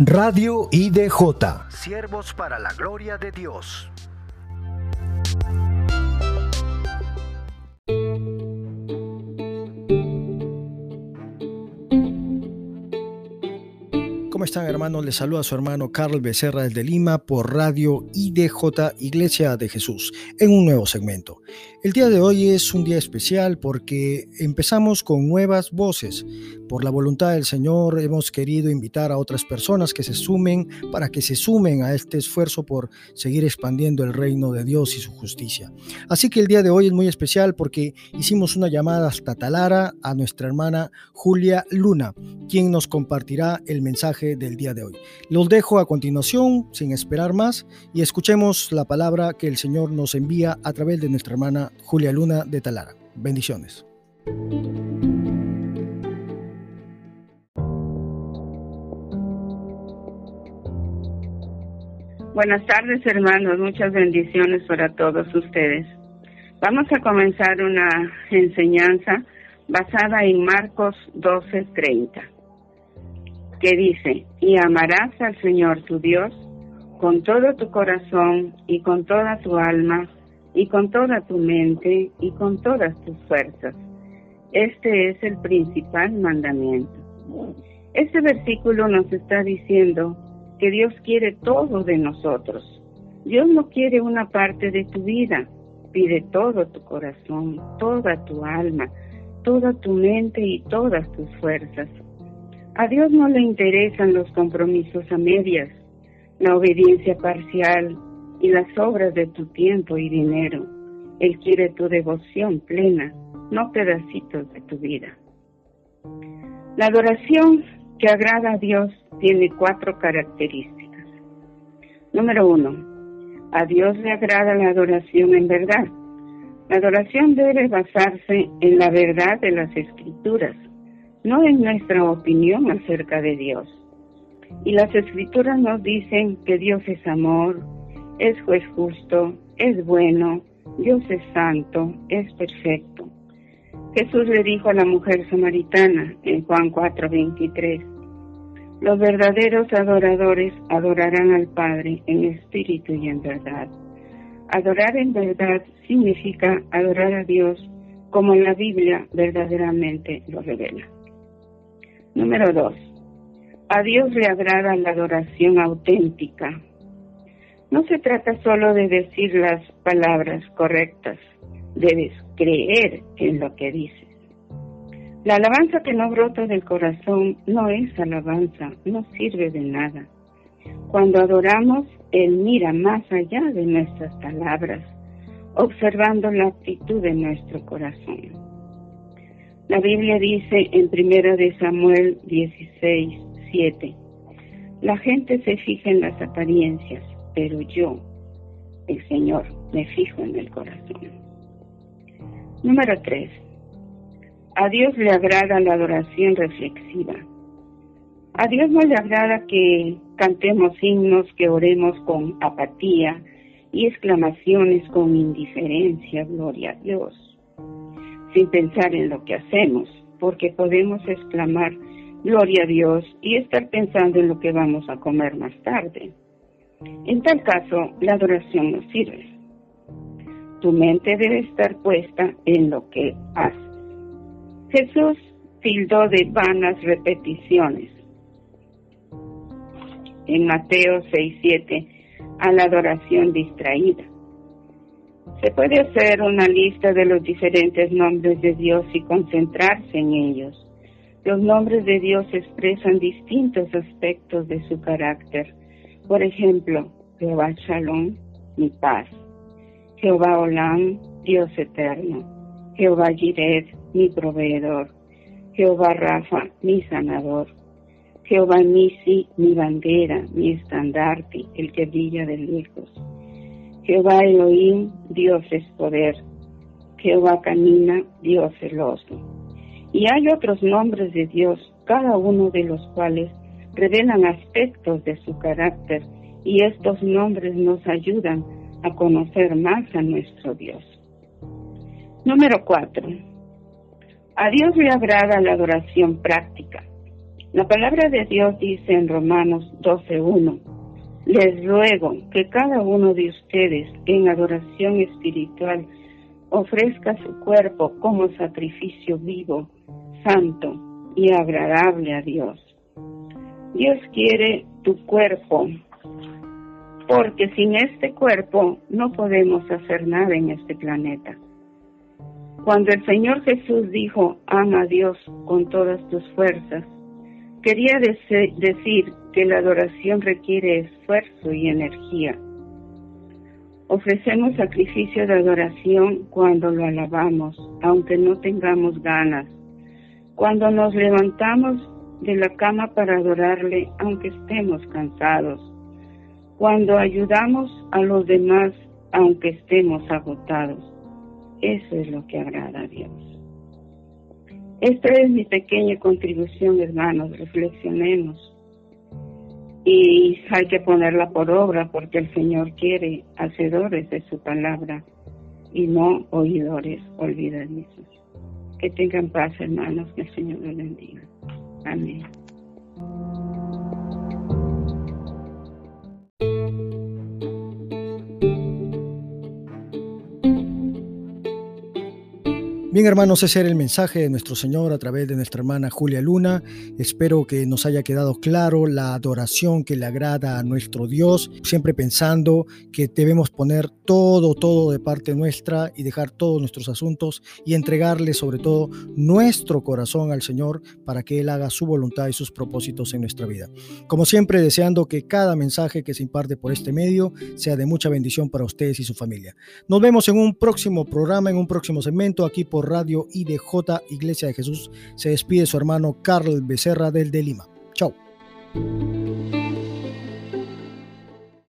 Radio IDJ. Siervos para la gloria de Dios. ¿Cómo están hermanos? Les saluda su hermano Carl Becerra desde Lima por Radio IDJ Iglesia de Jesús en un nuevo segmento. El día de hoy es un día especial porque empezamos con nuevas voces. Por la voluntad del Señor hemos querido invitar a otras personas que se sumen para que se sumen a este esfuerzo por seguir expandiendo el reino de Dios y su justicia. Así que el día de hoy es muy especial porque hicimos una llamada hasta Talara a nuestra hermana Julia Luna, quien nos compartirá el mensaje del día de hoy. Los dejo a continuación sin esperar más y escuchemos la palabra que el Señor nos envía a través de nuestra hermana Julia Luna de Talara. Bendiciones. Buenas tardes hermanos, muchas bendiciones para todos ustedes. Vamos a comenzar una enseñanza basada en Marcos 12:30, que dice, y amarás al Señor tu Dios con todo tu corazón y con toda tu alma y con toda tu mente y con todas tus fuerzas. Este es el principal mandamiento. Este versículo nos está diciendo que Dios quiere todo de nosotros. Dios no quiere una parte de tu vida, pide todo tu corazón, toda tu alma, toda tu mente y todas tus fuerzas. A Dios no le interesan los compromisos a medias, la obediencia parcial, y las obras de tu tiempo y dinero. Él quiere tu devoción plena, no pedacitos de tu vida. La adoración que agrada a Dios tiene cuatro características. Número uno, a Dios le agrada la adoración en verdad. La adoración debe basarse en la verdad de las escrituras, no en nuestra opinión acerca de Dios. Y las escrituras nos dicen que Dios es amor, es juez justo, es bueno, Dios es santo, es perfecto. Jesús le dijo a la mujer samaritana en Juan 4:23, los verdaderos adoradores adorarán al Padre en espíritu y en verdad. Adorar en verdad significa adorar a Dios como la Biblia verdaderamente lo revela. Número 2. A Dios le agrada la adoración auténtica, no se trata solo de decir las palabras correctas, debes creer en lo que dices. La alabanza que no brota del corazón no es alabanza, no sirve de nada. Cuando adoramos, Él mira más allá de nuestras palabras, observando la actitud de nuestro corazón. La Biblia dice en 1 de Samuel 16, 7, la gente se fija en las apariencias, pero yo, el Señor, me fijo en el corazón. Número 3. A Dios le agrada la adoración reflexiva. A Dios no le agrada que cantemos himnos, que oremos con apatía y exclamaciones con indiferencia, gloria a Dios, sin pensar en lo que hacemos, porque podemos exclamar gloria a Dios y estar pensando en lo que vamos a comer más tarde. En tal caso, la adoración no sirve. Tu mente debe estar puesta en lo que haces. Jesús tildó de vanas repeticiones en Mateo 6:7 a la adoración distraída. Se puede hacer una lista de los diferentes nombres de Dios y concentrarse en ellos. Los nombres de Dios expresan distintos aspectos de su carácter por ejemplo, Jehová Shalom, mi paz. Jehová Olam, Dios eterno. Jehová Jiret, mi proveedor. Jehová Rafa, mi sanador. Jehová Nisi, mi bandera, mi estandarte, el que brilla de lejos. Jehová Elohim, Dios es poder. Jehová camina, Dios celoso. Y hay otros nombres de Dios, cada uno de los cuales revelan aspectos de su carácter y estos nombres nos ayudan a conocer más a nuestro Dios. Número cuatro. A Dios le agrada la adoración práctica. La palabra de Dios dice en Romanos 12.1, les ruego que cada uno de ustedes en adoración espiritual ofrezca su cuerpo como sacrificio vivo, santo y agradable a Dios. Dios quiere tu cuerpo, porque sin este cuerpo no podemos hacer nada en este planeta. Cuando el Señor Jesús dijo, ama a Dios con todas tus fuerzas, quería decir que la adoración requiere esfuerzo y energía. Ofrecemos sacrificio de adoración cuando lo alabamos, aunque no tengamos ganas. Cuando nos levantamos de la cama para adorarle, aunque estemos cansados. Cuando ayudamos a los demás, aunque estemos agotados. Eso es lo que agrada a Dios. Esta es mi pequeña contribución, hermanos. Reflexionemos y hay que ponerla por obra porque el Señor quiere hacedores de su palabra y no oidores olvidadizos. Que tengan paz, hermanos, que el Señor los bendiga. Amén. Bien hermanos, ese era el mensaje de nuestro Señor a través de nuestra hermana Julia Luna. Espero que nos haya quedado claro la adoración que le agrada a nuestro Dios, siempre pensando que debemos poner todo, todo de parte nuestra y dejar todos nuestros asuntos y entregarle sobre todo nuestro corazón al Señor para que Él haga su voluntad y sus propósitos en nuestra vida. Como siempre, deseando que cada mensaje que se imparte por este medio sea de mucha bendición para ustedes y su familia. Nos vemos en un próximo programa, en un próximo segmento aquí Radio IDJ Iglesia de Jesús. Se despide su hermano Carl Becerra del de Lima. Chao.